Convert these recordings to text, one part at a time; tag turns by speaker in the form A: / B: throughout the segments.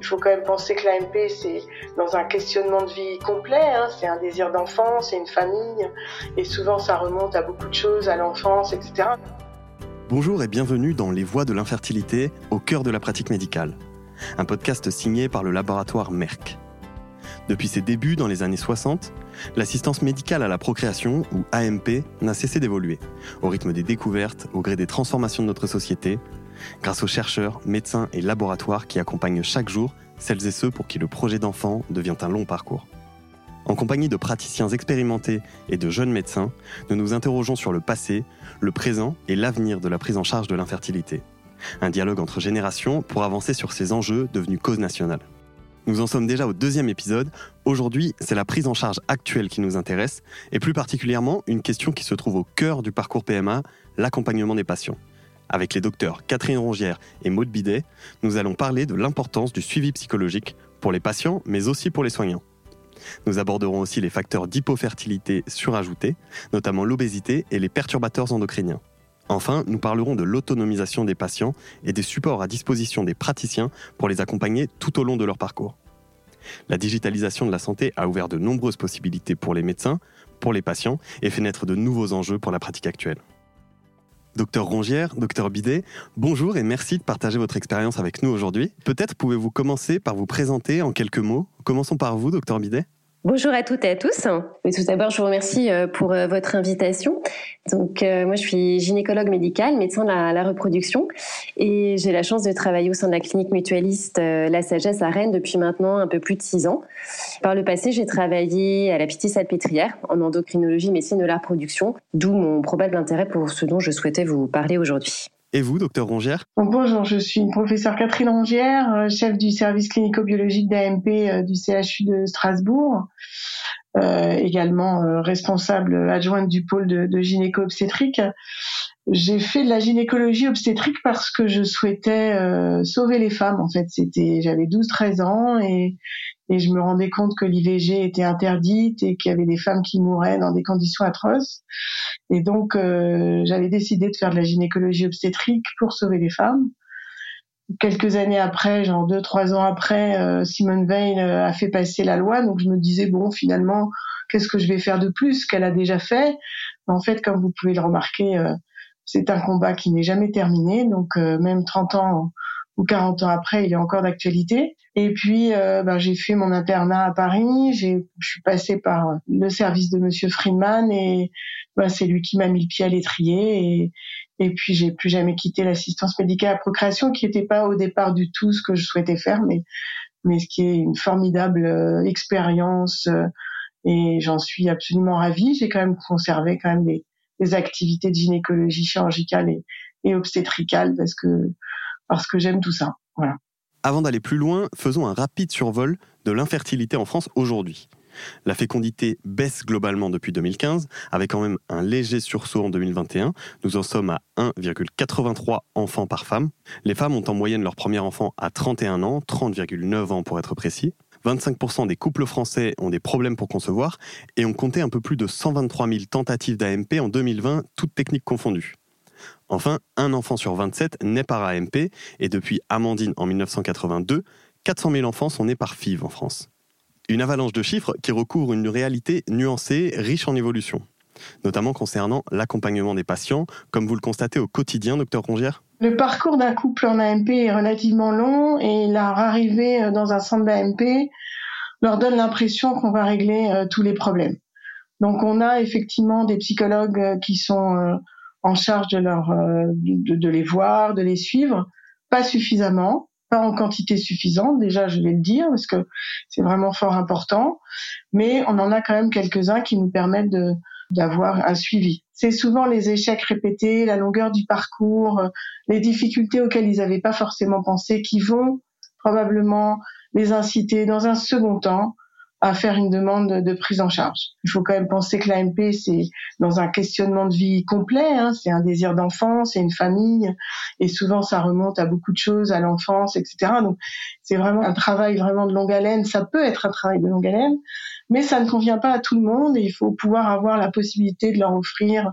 A: Il faut quand même penser que l'AMP, c'est dans un questionnement de vie complet, hein. c'est un désir d'enfant, c'est une famille, et souvent ça remonte à beaucoup de choses, à l'enfance, etc.
B: Bonjour et bienvenue dans Les Voix de l'infertilité au cœur de la pratique médicale, un podcast signé par le laboratoire Merck. Depuis ses débuts dans les années 60, l'assistance médicale à la procréation, ou AMP, n'a cessé d'évoluer, au rythme des découvertes, au gré des transformations de notre société, grâce aux chercheurs, médecins et laboratoires qui accompagnent chaque jour celles et ceux pour qui le projet d'enfant devient un long parcours. En compagnie de praticiens expérimentés et de jeunes médecins, nous nous interrogeons sur le passé, le présent et l'avenir de la prise en charge de l'infertilité. Un dialogue entre générations pour avancer sur ces enjeux devenus cause nationale. Nous en sommes déjà au deuxième épisode. Aujourd'hui, c'est la prise en charge actuelle qui nous intéresse, et plus particulièrement une question qui se trouve au cœur du parcours PMA, l'accompagnement des patients. Avec les docteurs Catherine Rongière et Maud Bidet, nous allons parler de l'importance du suivi psychologique pour les patients, mais aussi pour les soignants. Nous aborderons aussi les facteurs d'hypofertilité surajoutés, notamment l'obésité et les perturbateurs endocriniens. Enfin, nous parlerons de l'autonomisation des patients et des supports à disposition des praticiens pour les accompagner tout au long de leur parcours. La digitalisation de la santé a ouvert de nombreuses possibilités pour les médecins, pour les patients et fait naître de nouveaux enjeux pour la pratique actuelle. Docteur Rongière, docteur Bidet, bonjour et merci de partager votre expérience avec nous aujourd'hui. Peut-être pouvez-vous commencer par vous présenter en quelques mots. Commençons par vous, docteur Bidet.
C: Bonjour à toutes et à tous. tout d'abord, je vous remercie euh, pour euh, votre invitation. Donc, euh, moi, je suis gynécologue médicale, médecin de la, reproduction, et j'ai la chance de travailler au sein de la clinique mutualiste La Sagesse à Rennes depuis maintenant un peu plus de six ans. Par le passé, j'ai travaillé à la Pitié-Salpêtrière en endocrinologie, médecine de la reproduction, d'où mon probable intérêt pour ce dont je souhaitais vous parler aujourd'hui.
B: Et vous, docteur Rongière?
A: Bonjour, je suis une professeure Catherine Rongière, euh, chef du service clinico-biologique d'AMP euh, du CHU de Strasbourg, euh, également responsable adjointe du pôle de, de gynéco-obstétrique. J'ai fait de la gynécologie obstétrique parce que je souhaitais sauver les femmes. En fait, j'avais 12-13 ans et, et je me rendais compte que l'IVG était interdite et qu'il y avait des femmes qui mouraient dans des conditions atroces. Et donc, euh, j'avais décidé de faire de la gynécologie obstétrique pour sauver les femmes. Quelques années après, genre deux, trois ans après, euh, Simone Veil euh, a fait passer la loi. Donc, je me disais, bon, finalement, qu'est-ce que je vais faire de plus qu'elle a déjà fait? En fait, comme vous pouvez le remarquer, c'est un combat qui n'est jamais terminé. Donc, même 30 ans ou 40 ans après, il est encore d'actualité. Et puis, euh, ben, j'ai fait mon internat à Paris. J'ai, je suis passée par le service de Monsieur Friedman et ben, c'est lui qui m'a mis le pied à l'étrier. Et, et puis, j'ai plus jamais quitté l'assistance médicale à procréation, qui n'était pas au départ du tout ce que je souhaitais faire, mais mais ce qui est une formidable euh, expérience. Euh, et j'en suis absolument ravie. J'ai quand même conservé quand même des, des activités de gynécologie chirurgicale et, et obstétricale parce que parce que j'aime tout ça.
B: Avant d'aller plus loin, faisons un rapide survol de l'infertilité en France aujourd'hui. La fécondité baisse globalement depuis 2015, avec quand même un léger sursaut en 2021. Nous en sommes à 1,83 enfants par femme. Les femmes ont en moyenne leur premier enfant à 31 ans, 30,9 ans pour être précis. 25% des couples français ont des problèmes pour concevoir et on comptait un peu plus de 123 000 tentatives d'AMP en 2020, toutes techniques confondues. Enfin, un enfant sur 27 naît par AMP et depuis Amandine en 1982, 400 000 enfants sont nés par FIV en France. Une avalanche de chiffres qui recouvre une réalité nuancée, riche en évolution, notamment concernant l'accompagnement des patients, comme vous le constatez au quotidien, docteur Rongière
A: Le parcours d'un couple en AMP est relativement long et leur arrivée euh, dans un centre d'AMP leur donne l'impression qu'on va régler euh, tous les problèmes. Donc on a effectivement des psychologues euh, qui sont en charge de leur euh, de, de, les voir, de les suivre, pas suffisamment, pas en quantité suffisante. Déjà, je vais le dire parce que c'est vraiment fort important, mais on en a quand même quelques-uns qui nous permettent de d'avoir un suivi. C'est souvent les échecs répétés, la longueur du parcours, les difficultés auxquelles ils n'avaient pas forcément pensé qui vont probablement les inciter dans un second temps à faire une demande de prise en charge. Il faut quand même penser que l'AMP, c'est dans un questionnement de vie complet, hein, c'est un désir d'enfant, c'est une famille, et souvent ça remonte à beaucoup de choses, à l'enfance, etc. Donc c'est vraiment un travail vraiment de longue haleine, ça peut être un travail de longue haleine, mais ça ne convient pas à tout le monde, et il faut pouvoir avoir la possibilité de leur offrir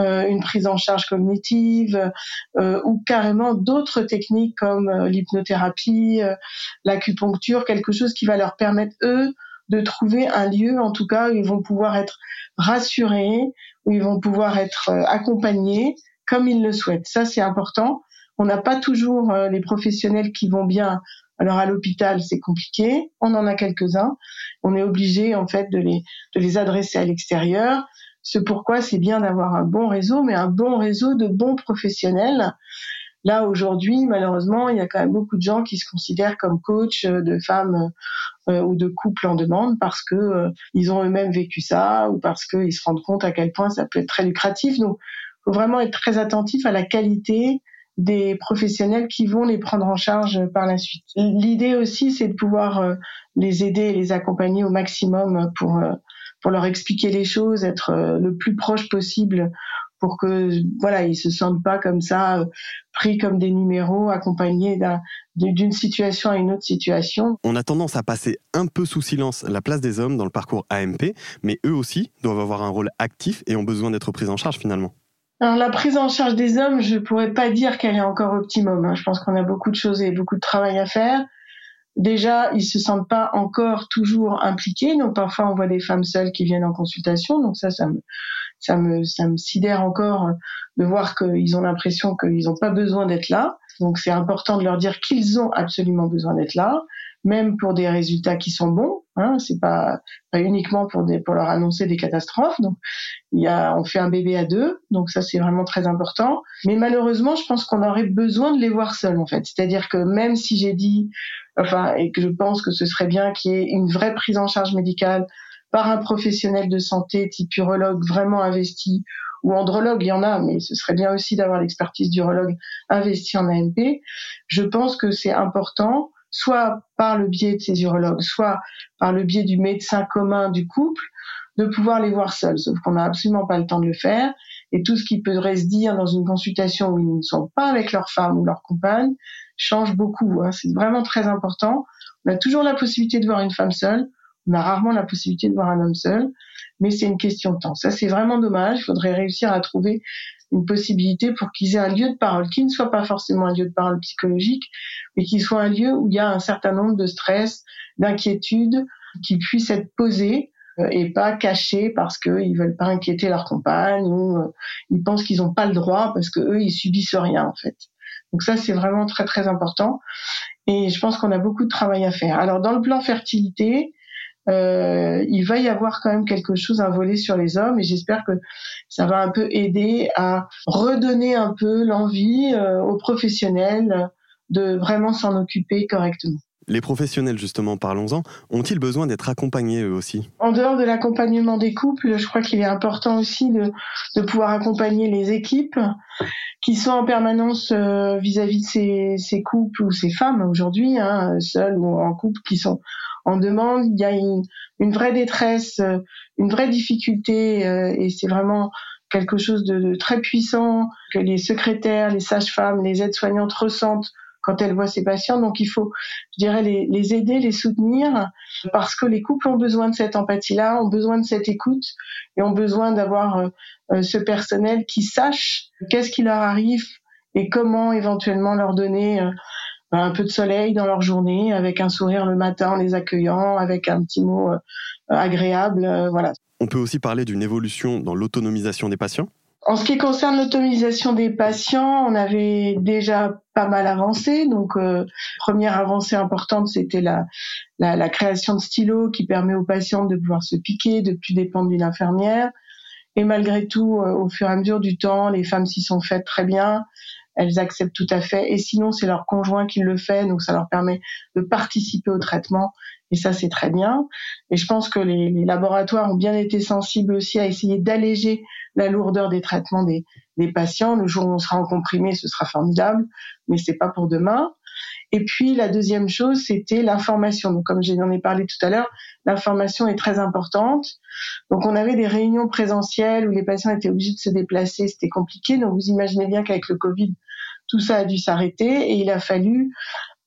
A: euh, une prise en charge cognitive euh, ou carrément d'autres techniques comme euh, l'hypnothérapie, l'acupuncture, quelque chose qui va leur permettre eux de trouver un lieu en tout cas où ils vont pouvoir être rassurés, où ils vont pouvoir être accompagnés comme ils le souhaitent. Ça c'est important. On n'a pas toujours les professionnels qui vont bien alors à l'hôpital, c'est compliqué. On en a quelques-uns. On est obligé en fait de les de les adresser à l'extérieur. C'est pourquoi c'est bien d'avoir un bon réseau, mais un bon réseau de bons professionnels. Là aujourd'hui, malheureusement, il y a quand même beaucoup de gens qui se considèrent comme coach de femmes euh, ou de couples en demande parce que euh, ils ont eux-mêmes vécu ça ou parce qu'ils se rendent compte à quel point ça peut être très lucratif. Donc, faut vraiment être très attentif à la qualité des professionnels qui vont les prendre en charge par la suite. L'idée aussi, c'est de pouvoir euh, les aider et les accompagner au maximum pour euh, leur expliquer les choses, être euh, le plus proche possible pour que voilà ils se sentent pas comme ça pris comme des numéros accompagnés d'une situation à une autre situation.
B: On a tendance à passer un peu sous silence la place des hommes dans le parcours AMP, mais eux aussi doivent avoir un rôle actif et ont besoin d'être pris en charge finalement.
A: Alors la prise en charge des hommes, je pourrais pas dire qu'elle est encore optimum. Hein. Je pense qu'on a beaucoup de choses et beaucoup de travail à faire. Déjà, ils se sentent pas encore toujours impliqués. Donc parfois, on voit des femmes seules qui viennent en consultation. Donc ça, ça me, ça me, ça me sidère encore de voir qu'ils ont l'impression qu'ils n'ont pas besoin d'être là. Donc c'est important de leur dire qu'ils ont absolument besoin d'être là même pour des résultats qui sont bons. Hein, c'est pas, pas uniquement pour des, pour leur annoncer des catastrophes. Donc, il y a, on fait un bébé à deux, donc ça c'est vraiment très important. Mais malheureusement, je pense qu'on aurait besoin de les voir seuls en fait. C'est-à-dire que même si j'ai dit, enfin, et que je pense que ce serait bien qu'il y ait une vraie prise en charge médicale par un professionnel de santé type urologue vraiment investi ou andrologue, il y en a, mais ce serait bien aussi d'avoir l'expertise d'urologue investi en ANP. Je pense que c'est important soit par le biais de ces urologues, soit par le biais du médecin commun du couple, de pouvoir les voir seuls. Sauf qu'on n'a absolument pas le temps de le faire. Et tout ce qui pourrait se dire dans une consultation où ils ne sont pas avec leur femme ou leur compagne change beaucoup. Hein. C'est vraiment très important. On a toujours la possibilité de voir une femme seule. On a rarement la possibilité de voir un homme seul. Mais c'est une question de temps. Ça, c'est vraiment dommage. Il faudrait réussir à trouver une possibilité pour qu'ils aient un lieu de parole qui ne soit pas forcément un lieu de parole psychologique, mais qui soit un lieu où il y a un certain nombre de stress, d'inquiétudes qui puissent être posés euh, et pas cachés parce qu'ils veulent pas inquiéter leur compagne ou euh, ils pensent qu'ils n'ont pas le droit parce que eux ils subissent rien en fait. Donc ça c'est vraiment très très important et je pense qu'on a beaucoup de travail à faire. Alors dans le plan fertilité, euh, il va y avoir quand même quelque chose à voler sur les hommes et j'espère que ça va un peu aider à redonner un peu l'envie euh, aux professionnels de vraiment s'en occuper correctement.
B: Les professionnels, justement, parlons-en, ont-ils besoin d'être accompagnés eux aussi?
A: En dehors de l'accompagnement des couples, je crois qu'il est important aussi de, pouvoir accompagner les équipes qui sont en permanence euh, vis-à-vis de ces, couples ou ces femmes aujourd'hui, hein, seules ou en couple, qui sont en demande. Il y a une, vraie détresse, euh, une vraie difficulté, euh, et c'est vraiment quelque chose de, très puissant que les secrétaires, les sages-femmes, les aides-soignantes ressentent quand elles voient ces patients. Donc il faut, je dirais, les, les, aider, les soutenir, parce que les couples ont besoin de cette empathie-là, ont besoin de cette écoute, et ont besoin d'avoir euh, ce personnel qui sache qu'est-ce qui leur arrive et comment éventuellement leur donner un peu de soleil dans leur journée, avec un sourire le matin en les accueillant, avec un petit mot euh, agréable, euh, voilà.
B: On peut aussi parler d'une évolution dans l'autonomisation des patients?
A: En ce qui concerne l'autonomisation des patients, on avait déjà pas mal avancé. Donc, euh, première avancée importante, c'était la, la, la, création de stylos qui permet aux patients de pouvoir se piquer, de plus dépendre d'une infirmière. Et malgré tout, au fur et à mesure du temps, les femmes s'y sont faites très bien elles acceptent tout à fait. Et sinon, c'est leur conjoint qui le fait, donc ça leur permet de participer au traitement. Et ça, c'est très bien. Et je pense que les, les, laboratoires ont bien été sensibles aussi à essayer d'alléger la lourdeur des traitements des, patients. Le jour où on sera en comprimé, ce sera formidable, mais c'est pas pour demain. Et puis la deuxième chose, c'était l'information. Donc comme j'en ai parlé tout à l'heure, l'information est très importante. Donc on avait des réunions présentielles où les patients étaient obligés de se déplacer, c'était compliqué. Donc vous imaginez bien qu'avec le Covid, tout ça a dû s'arrêter et il a fallu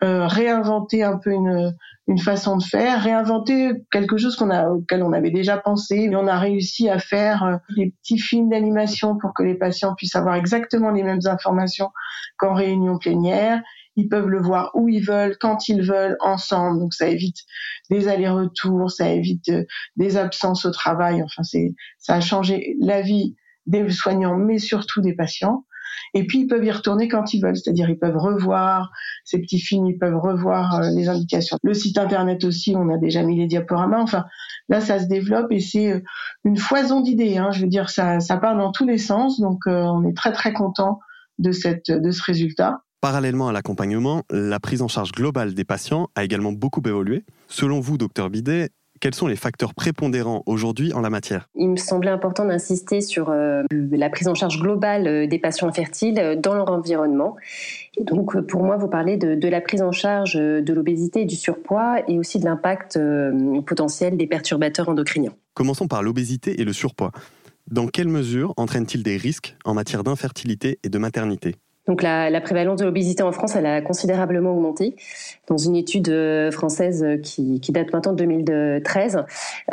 A: réinventer un peu une, une façon de faire, réinventer quelque chose qu'on a, auquel on avait déjà pensé. Mais on a réussi à faire des petits films d'animation pour que les patients puissent avoir exactement les mêmes informations qu'en réunion plénière ils peuvent le voir où ils veulent, quand ils veulent, ensemble. Donc ça évite des allers-retours, ça évite euh, des absences au travail. Enfin, c'est ça a changé la vie des soignants, mais surtout des patients. Et puis ils peuvent y retourner quand ils veulent, c'est-à-dire ils peuvent revoir ces petits films, ils peuvent revoir euh, les indications. Le site internet aussi, on a déjà mis les diaporamas. Enfin, là ça se développe et c'est euh, une foison d'idées. Hein. Je veux dire, ça, ça part dans tous les sens, donc on est très très content de cette de ce résultat.
B: Parallèlement à l'accompagnement, la prise en charge globale des patients a également beaucoup évolué. Selon vous, docteur Bidet, quels sont les facteurs prépondérants aujourd'hui en la matière?
C: Il me semblait important d'insister sur euh, la prise en charge globale euh, des patients infertiles euh, dans leur environnement. Et donc, pour moi, vous parlez de, la prise en charge de l'obésité et du surpoids et aussi de l'impact potentiel des perturbateurs endocriniens.
B: Commençons par l'obésité et le surpoids. Dans quelle mesure entraînent-ils des risques en matière d'infertilité et de maternité?
C: Donc la, prévalence de l'obésité en France, elle a considérablement augmenté. Dans une étude euh, française euh, qui, date maintenant de 2013,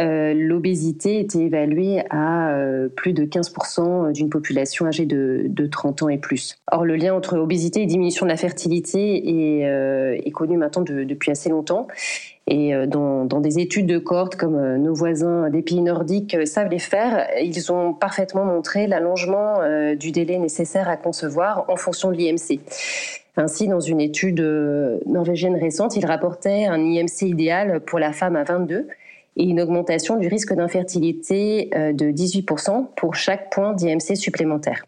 C: euh, l'obésité était évaluée à plus de 15% d'une population âgée de, 30 ans et plus. Or, le lien entre obésité et diminution de la fertilité est, connu maintenant depuis assez longtemps. Et euh, dans, dans, des études de cohorte comme euh, nos voisins des pays nordiques euh, savent les faire, ils ont parfaitement montré l'allongement du délai nécessaire à concevoir en fonction de l'IMC. Ainsi, dans une étude norvégienne récente, ils rapportaient un IMC idéal pour la femme à 22 et une augmentation du risque d'infertilité de 18% pour chaque point d'IMC supplémentaire.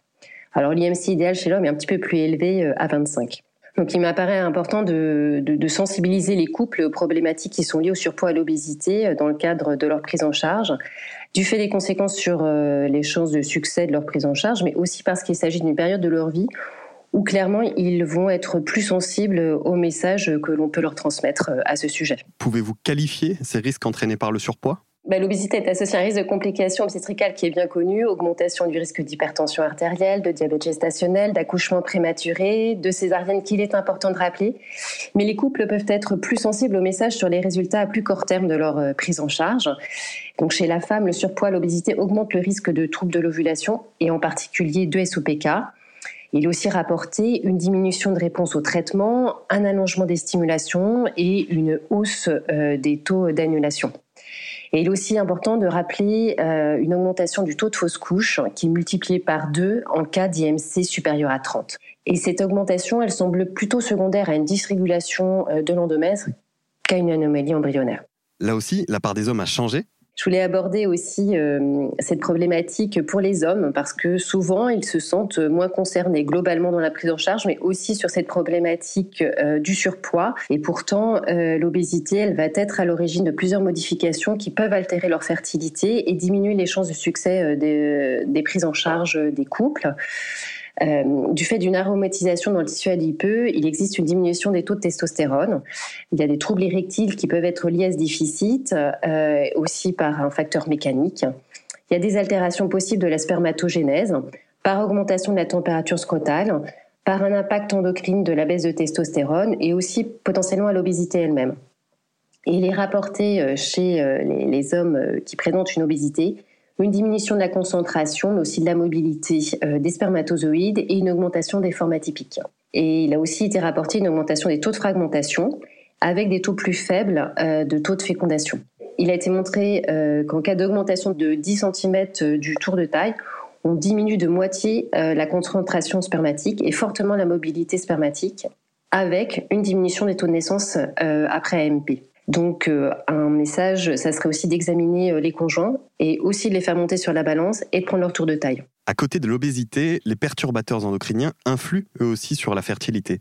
C: Alors l'IMC idéal chez l'homme est un petit peu plus élevé à 25. Donc il m'apparaît important de, sensibiliser les couples aux problématiques qui sont liées au surpoids et à l'obésité euh, dans le cadre de leur prise en charge, du fait des conséquences sur euh, les chances de succès de leur prise en charge, mais aussi parce qu'il s'agit d'une période de leur vie où clairement ils vont être plus sensibles aux messages que l'on peut leur transmettre euh, à ce sujet.
B: Pouvez-vous qualifier ces risques entraînés par le surpoids?
C: Bah, l'obésité est associée à un risque de complications obstétricales qui est bien connu, augmentation du risque d'hypertension artérielle, de diabète gestationnel, d'accouchement prématuré, de césarienne qu'il est important de rappeler. Mais les couples peuvent être plus sensibles aux messages sur les résultats à plus court terme de leur euh, prise en charge. Donc chez la femme, le surpoids, l'obésité augmente le risque de troubles de l'ovulation et en particulier de SOPK. Il est aussi rapporté une diminution de réponse au traitement, un allongement des stimulations et une hausse euh, des taux d'annulation. Et il est aussi important de rappeler euh, une augmentation du taux de fausse couche qui est multiplié par deux en cas d'IMC supérieur à 30. Et cette augmentation, elle semble plutôt secondaire à une dysrégulation euh, de l'endomètre qu'à une anomalie embryonnaire.
B: Là aussi, la part des hommes a changé
C: je voulais aborder aussi euh, cette problématique pour les hommes parce que souvent ils se sentent moins concernés globalement dans la prise en charge, mais aussi sur cette problématique euh, du surpoids. Et pourtant, euh, l'obésité, elle va être à l'origine de plusieurs modifications qui peuvent altérer leur fertilité et diminuer les chances de succès des, des prises en charge des couples. Euh, du fait d'une aromatisation dans le tissu adipeux, il existe une diminution des taux de testostérone. Il y a des troubles érectiles qui peuvent être liés à ce déficit, euh, aussi par un facteur mécanique. Il y a des altérations possibles de la spermatogénèse par augmentation de la température scrotale, par un impact endocrine de la baisse de testostérone et aussi potentiellement à l'obésité elle-même. il est rapporté euh, chez les hommes qui présentent une obésité une diminution de la concentration, mais aussi de la mobilité euh, des spermatozoïdes et une augmentation des formes atypiques. Et il a aussi été rapporté une augmentation des taux de fragmentation avec des taux plus faibles euh, de taux de fécondation. Il a été montré euh, qu'en cas d'augmentation de 10 cm du tour de taille, on diminue de moitié la concentration spermatique et fortement la mobilité spermatique avec une diminution des taux de naissance après AMP. Donc euh, un message, ça serait aussi d'examiner euh, les conjoints et aussi de les faire monter sur la balance et de prendre leur tour de taille.
B: À côté de l'obésité, les perturbateurs endocriniens influent eux aussi sur la fertilité.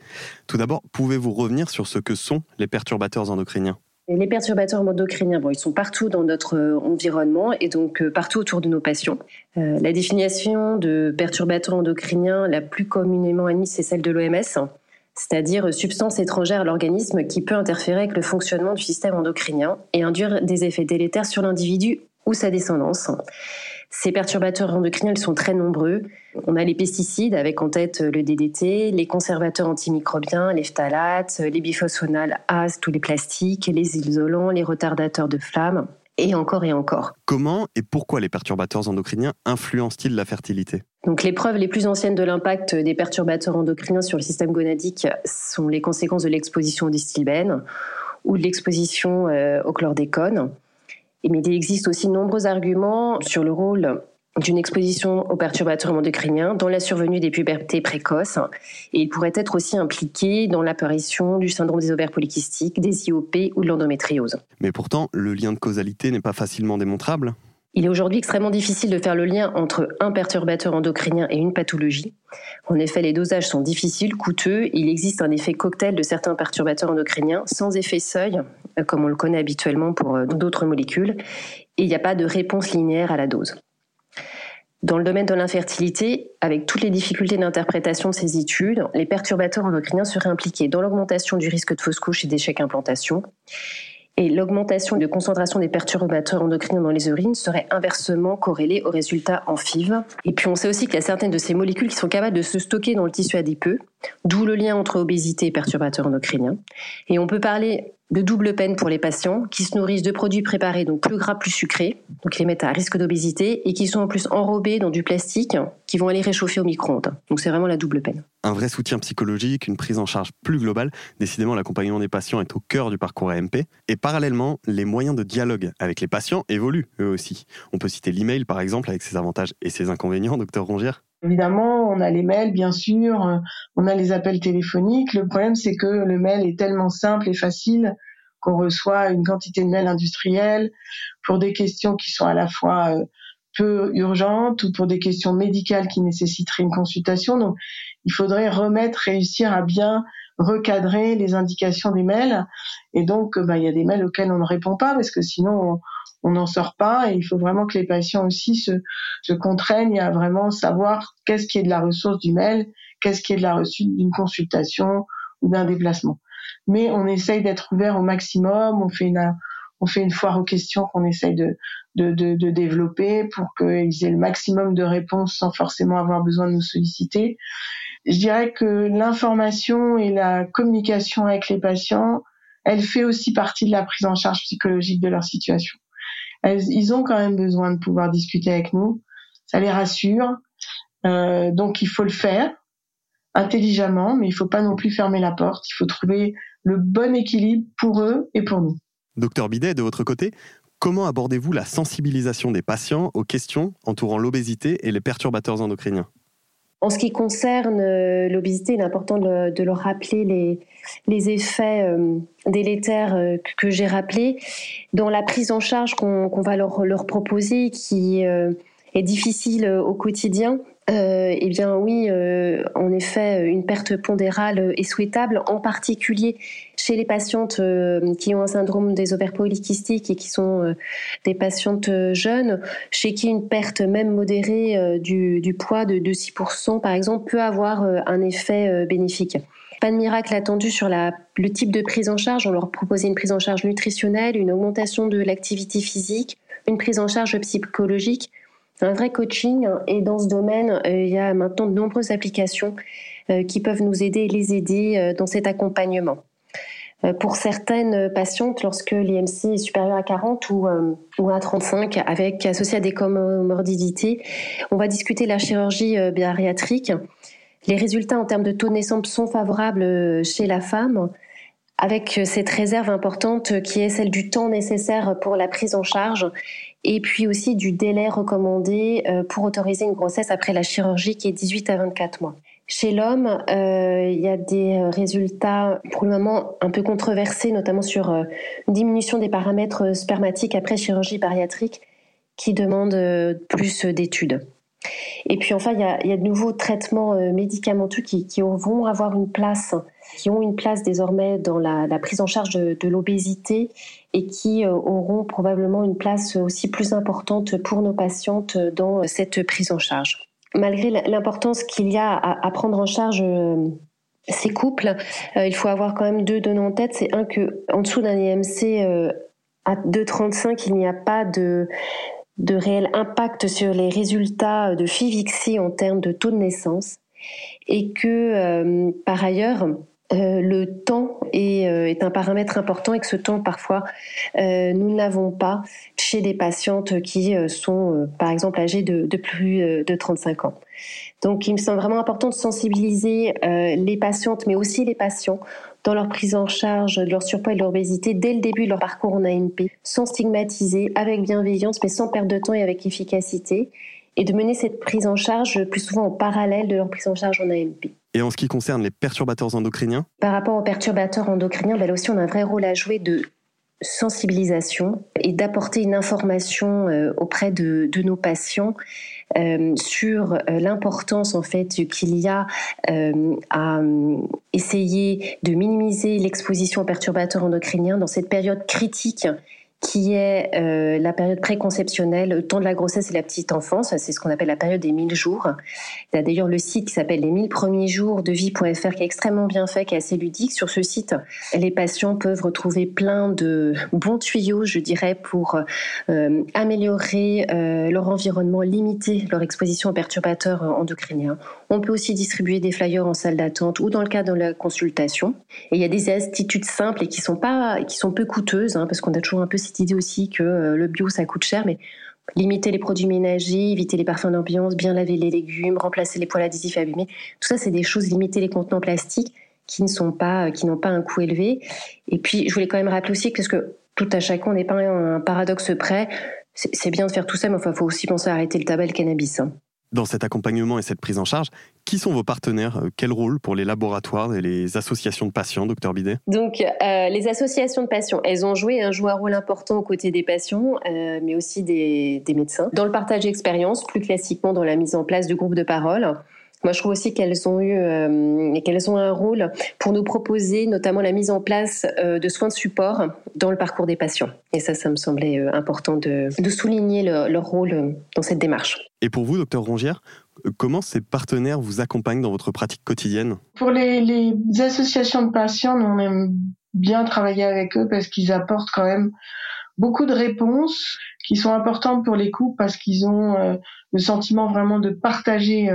B: Tout d'abord, pouvez-vous revenir sur ce que sont les perturbateurs endocriniens?
C: Les perturbateurs endocriniens, bon, ils sont partout dans notre euh, environnement et donc partout autour de nos patients. la définition de perturbateurs endocriniens la plus communément admise, c'est celle de l'OMS c'est-à-dire substance étrangère à l'organisme qui peut interférer avec le fonctionnement du système endocrinien et induire des effets délétères sur l'individu ou sa descendance. Ces perturbateurs endocriniens sont très nombreux. On a les pesticides avec en tête le DDT, les conservateurs antimicrobiens, les phtalates, les bisphosphonates A, tous les plastiques, les isolants, les retardateurs de flamme et encore et encore.
B: Comment et pourquoi les perturbateurs endocriniens influencent-ils la fertilité?
C: Donc les preuves les plus anciennes de l'impact des perturbateurs endocriniens sur le système gonadique sont les conséquences de l'exposition au distilbène ou de l'exposition euh, au chlordécone. Mais il existe aussi de nombreux arguments sur le rôle d'une exposition aux perturbateurs endocriniens dans la survenue des pubertés précoces et il pourrait être aussi impliqué dans l'apparition du syndrome des ovaires polykystiques, des IOP ou de l'endométriose.
B: Mais pourtant, le lien de causalité n'est pas facilement démontrable
C: il est aujourd'hui extrêmement difficile de faire le lien entre un perturbateur endocrinien et une pathologie. En effet, les dosages sont difficiles, coûteux. Il existe un effet cocktail de certains perturbateurs endocriniens sans effet seuil, euh, comme on le connaît habituellement pour euh, d'autres molécules. Et il n'y a pas de réponse linéaire à la dose. Dans le domaine de l'infertilité, avec toutes les difficultés d'interprétation de ces études, les perturbateurs endocriniens seraient impliqués dans l'augmentation du risque de fausse couche et d'échec implantation. Et l'augmentation de concentration des perturbateurs endocriniens dans les urines serait inversement corrélée aux résultats en FIV. Et puis on sait aussi qu'il y a certaines de ces molécules qui sont capables de se stocker dans le tissu adipeux, d'où le lien entre obésité et perturbateurs endocriniens. Et on peut parler de double peine pour les patients qui se nourrissent de produits préparés, donc plus gras, plus sucrés, donc les mettent à risque d'obésité et qui sont en plus enrobés dans du plastique qui vont aller réchauffer au micro-ondes. Donc c'est vraiment la double peine.
B: Un vrai soutien psychologique, une prise en charge plus globale. Décidément, l'accompagnement des patients est au cœur du parcours AMP. Et parallèlement, les moyens de dialogue avec les patients évoluent eux aussi. On peut citer l'email par exemple avec ses avantages et ses inconvénients, docteur Rongière
A: Évidemment, on a les mails, bien sûr, euh, on a les appels téléphoniques. Le problème, c'est que le mail est tellement simple et facile qu'on reçoit une quantité de mails industriels pour des questions qui sont à la fois euh, peu urgentes ou pour des questions médicales qui nécessiteraient une consultation. Donc, il faudrait remettre, réussir à bien recadrer les indications des mails. Et donc, bah, il y a des mails auxquels on ne répond pas parce que sinon, on n'en sort pas et il faut vraiment que les patients aussi se, se contraignent à vraiment savoir qu'est-ce qui est de la ressource du mail, qu'est-ce qui est de la reçue d'une consultation ou d'un déplacement. Mais on essaye d'être ouvert au maximum, on fait une, on fait une foire aux questions qu'on essaye de, de, de, de développer pour qu'ils aient le maximum de réponses sans forcément avoir besoin de nous solliciter. Je dirais que l'information et la communication avec les patients, elle fait aussi partie de la prise en charge psychologique de leur situation ils ont quand même besoin de pouvoir discuter avec nous. Ça les rassure. Euh, donc il faut le faire intelligemment, mais il faut pas non plus fermer la porte. Il faut trouver le bon équilibre pour eux et pour nous.
B: Docteur Bidet, de votre côté, comment abordez-vous la sensibilisation des patients aux questions entourant l'obésité et les perturbateurs endocriniens?
C: En ce qui concerne euh, l'obésité, il est important de, leur rappeler les, effets euh, délétères euh, que, j'ai rappelés. Dans la prise en charge qu'on va leur, leur, proposer, qui est difficile au quotidien, euh, eh bien oui, euh, en effet, une perte pondérale est souhaitable, en particulier chez les patientes euh, qui ont un syndrome des ovaires polykystiques et qui sont des patientes jeunes, chez qui une perte même modérée du, poids de, 6% par exemple peut avoir un effet bénéfique. Pas de miracle attendu sur la, le type de prise en charge. On leur proposait une prise en charge nutritionnelle, une augmentation de l'activité physique, une prise en charge psychologique un vrai coaching. Et dans ce domaine, euh, il y a maintenant de nombreuses applications euh, qui peuvent nous aider et les aider euh, dans cet accompagnement. Pour certaines patientes, lorsque l'IMC est supérieur à 40 ou, à 35, avec associé à des comorbidités, on va discuter la chirurgie bariatrique. Les résultats en termes de taux de naissance sont favorables chez la femme, avec cette réserve importante qui est celle du temps nécessaire pour la prise en charge et puis aussi du délai recommandé euh, pour autoriser une grossesse après la chirurgie qui est 18 à 24 mois. Chez l'homme, euh, il y a des résultats pour le moment un peu controversés, notamment sur euh, une diminution des paramètres spermatiques après chirurgie bariatrique qui demandent plus d'études. Et puis enfin, il y a, de nouveaux traitements médicamenteux qui, vont avoir une place, qui ont une place désormais dans la, prise en charge de, l'obésité et qui euh, auront probablement une place aussi plus importante pour nos patientes dans cette prise en charge. Malgré l'importance qu'il y a à, prendre en charge euh, ces couples, euh, il faut avoir quand même deux données en tête. C'est un que en dessous d'un IMC à 2,35, il n'y a pas de de réel impact sur les résultats de FIVIXI en termes de taux de naissance et que euh, par ailleurs euh, le temps est, euh, est, un paramètre important et que ce temps, parfois, euh, nous ne l'avons pas chez des patientes qui sont, par exemple, âgées de, de, plus de 35 ans. Donc, il me semble vraiment important de sensibiliser les patientes, mais aussi les patients, dans leur prise en charge de leur surpoids et de leur obésité dès le début de leur parcours en AMP, sans stigmatiser, avec bienveillance, mais sans perdre de temps et avec efficacité, et de mener cette prise en charge plus souvent en parallèle de leur prise en charge en AMP.
B: Et en ce qui concerne les perturbateurs endocriniens?
C: Par rapport aux perturbateurs endocriniens, ben là aussi on a un vrai rôle à jouer de sensibilisation et d'apporter une information euh, auprès de, de nos patients sur euh, l'importance en fait qu'il y a euh, à essayer de minimiser l'exposition aux perturbateurs endocriniens dans cette période critique qui est euh, la période préconceptionnelle, le temps de la grossesse et la petite enfance. C'est ce qu'on appelle la période des 1000 jours. Il y a d'ailleurs le site qui s'appelle les 1000 premiers jours de vie.fr qui est extrêmement bien fait, qui est assez ludique. Sur ce site, les patients peuvent retrouver plein de bons tuyaux, je dirais, pour euh, améliorer euh, leur environnement, limiter leur exposition aux perturbateurs endocriniens. On peut aussi distribuer des flyers en salle d'attente ou dans le cadre de la consultation. Et il y a des attitudes simples et qui sont pas, qui sont peu coûteuses, hein, parce qu'on a toujours un peu cette idée aussi que euh, le bio ça coûte cher, mais limiter les produits ménagers, éviter les parfums d'ambiance, bien laver les légumes, remplacer les poils adhésifs abîmés, tout ça c'est des choses, limiter les contenants plastiques qui ne sont pas, qui n'ont pas un coût élevé. Et puis je voulais quand même rappeler aussi que, parce que tout à chacun n'est pas un paradoxe près, c'est bien de faire tout ça, mais il faut aussi penser à arrêter le tabac et le cannabis. Hein
B: dans cet accompagnement et cette prise en charge. Qui sont vos partenaires euh, Quel rôle pour les laboratoires et les associations de patients, docteur Bidet?
C: Donc, euh, les associations de patients, elles ont joué, un, rôle important aux côtés des patients, euh, mais aussi des, des médecins. Dans le partage d'expérience, plus classiquement dans la mise en place de groupes de parole. Moi, je trouve aussi qu'elles ont eu euh, qu'elles ont un rôle pour nous proposer notamment la mise en place euh, de soins de support dans le parcours des patients. Et ça, ça me semblait euh, important de, de souligner leur rôle dans cette démarche.
B: Et pour vous, docteur Rongière, comment ces partenaires vous accompagnent dans votre pratique quotidienne?
A: Pour les, les associations de patients, on aime bien travailler avec eux parce qu'ils apportent quand même beaucoup de réponses qui sont importantes pour les couples parce qu'ils ont le sentiment vraiment de partager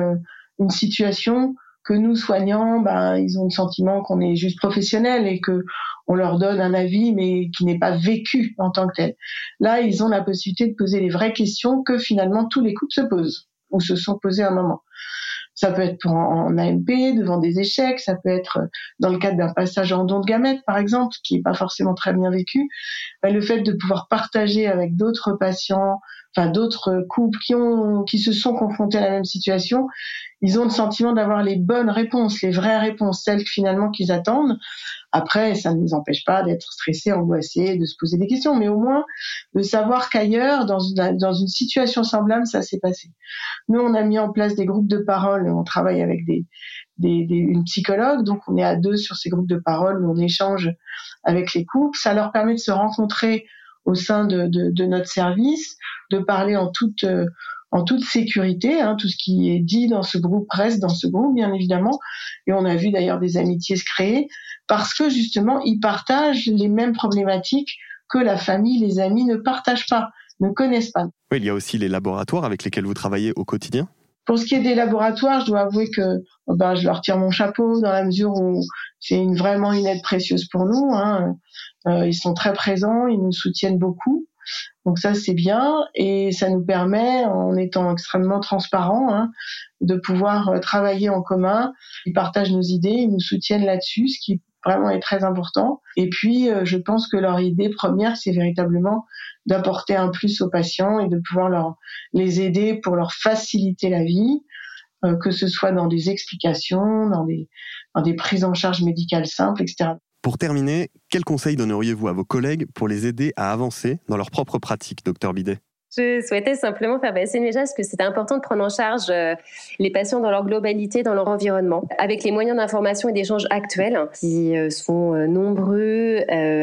A: une situation que nous soignants, ben, ils ont le sentiment qu'on est juste professionnel et que on leur donne un avis, mais qui n'est pas vécu en tant que tel. Là, ils ont la possibilité de poser les vraies questions que finalement tous les couples se posent ou se sont posés à un moment. Ça peut être en, AMP, devant des échecs, ça peut être dans le cadre d'un passage en don de gamètes, par exemple, qui n'est pas forcément très bien vécu. Ben, le fait de pouvoir partager avec d'autres patients, enfin d'autres couples qui ont qui se sont confrontés à la même situation, ils ont le sentiment d'avoir les bonnes réponses, les vraies réponses, celles finalement qu'ils attendent. Après, ça ne nous empêche pas d'être stressés, angoissés, de se poser des questions, mais au moins de savoir qu'ailleurs, dans une, dans une situation semblable, ça s'est passé. Nous, on a mis en place des groupes de parole, on travaille avec des, des, des, une psychologue, donc on est à deux sur ces groupes de parole où on échange avec les couples. Ça leur permet de se rencontrer au sein de, de, de notre service, de parler en toute euh, en toute sécurité. Hein, tout ce qui est dit dans ce groupe reste dans ce groupe, bien évidemment. Et on a vu d'ailleurs des amitiés se créer parce que justement, ils partagent les mêmes problématiques que la famille, les amis ne partagent pas, ne connaissent pas.
B: Oui, il y a aussi les laboratoires avec lesquels vous travaillez au quotidien.
A: Pour ce qui est des laboratoires, je dois avouer que oh ben, je leur tire mon chapeau dans la mesure où c'est une, vraiment une aide précieuse pour nous. Hein. Euh, ils sont très présents, ils nous soutiennent beaucoup. Donc ça c'est bien et ça nous permet, en étant extrêmement transparent, hein, de pouvoir euh, travailler en commun. Ils partagent nos idées, ils nous soutiennent là-dessus, ce qui vraiment est très important. Et puis euh, je pense que leur idée première, c'est véritablement d'apporter un plus aux patients et de pouvoir leur les aider pour leur faciliter la vie, euh, que ce soit dans des explications, dans des dans des prises en charge médicales simples, etc.
B: Pour terminer, quel conseil donneriez-vous à vos collègues pour les aider à avancer dans leur propre pratique, docteur Bidet?
C: Je souhaitais simplement faire passer le message que c'était important de prendre en charge euh, les patients dans leur globalité, dans leur environnement, avec les moyens d'information et d'échange actuels qui euh, sont euh, nombreux,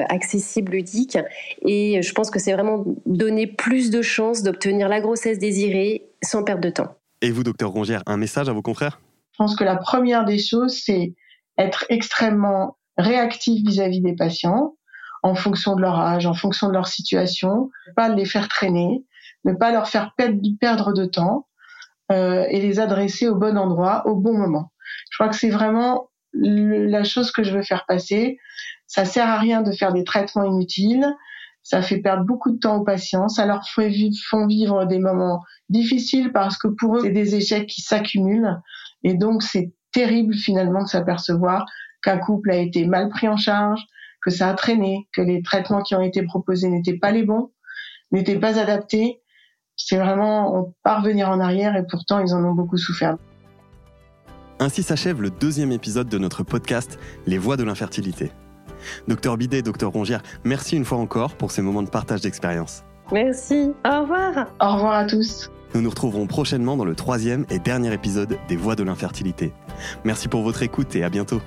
C: accessibles, ludiques. Et je pense que c'est vraiment donner plus de chances d'obtenir la grossesse désirée sans perdre de temps.
B: Et vous, docteur Rongière, un message à vos confrères?
A: Je pense que la première des choses, c'est être extrêmement réactifs vis-à-vis des patients en fonction de leur âge, en fonction de leur situation, pas les faire traîner, ne pas leur faire perdre de temps euh, et les adresser au bon endroit, au bon moment. Je crois que c'est vraiment la chose que je veux faire passer. Ça sert à rien de faire des traitements inutiles. Ça fait perdre beaucoup de temps aux patients. Ça leur fait font vivre des moments difficiles parce que pour eux, c'est des échecs qui s'accumulent. Et donc, c'est terrible finalement de s'apercevoir qu'un couple a été mal pris en charge, que ça a traîné, que les traitements qui ont été proposés n'étaient pas les bons, n'étaient pas adaptés. C'est vraiment, on part revenir en arrière et pourtant ils en ont beaucoup souffert.
B: Ainsi s'achève le deuxième épisode de notre podcast Les voies de l'infertilité. Docteur Bidet, docteur Rongière, merci une fois encore pour ces moments de partage d'expérience.
C: Merci. Au revoir.
A: Au revoir à tous.
B: Nous nous retrouverons prochainement dans le troisième et dernier épisode des voies de l'infertilité. Merci pour votre écoute et à bientôt.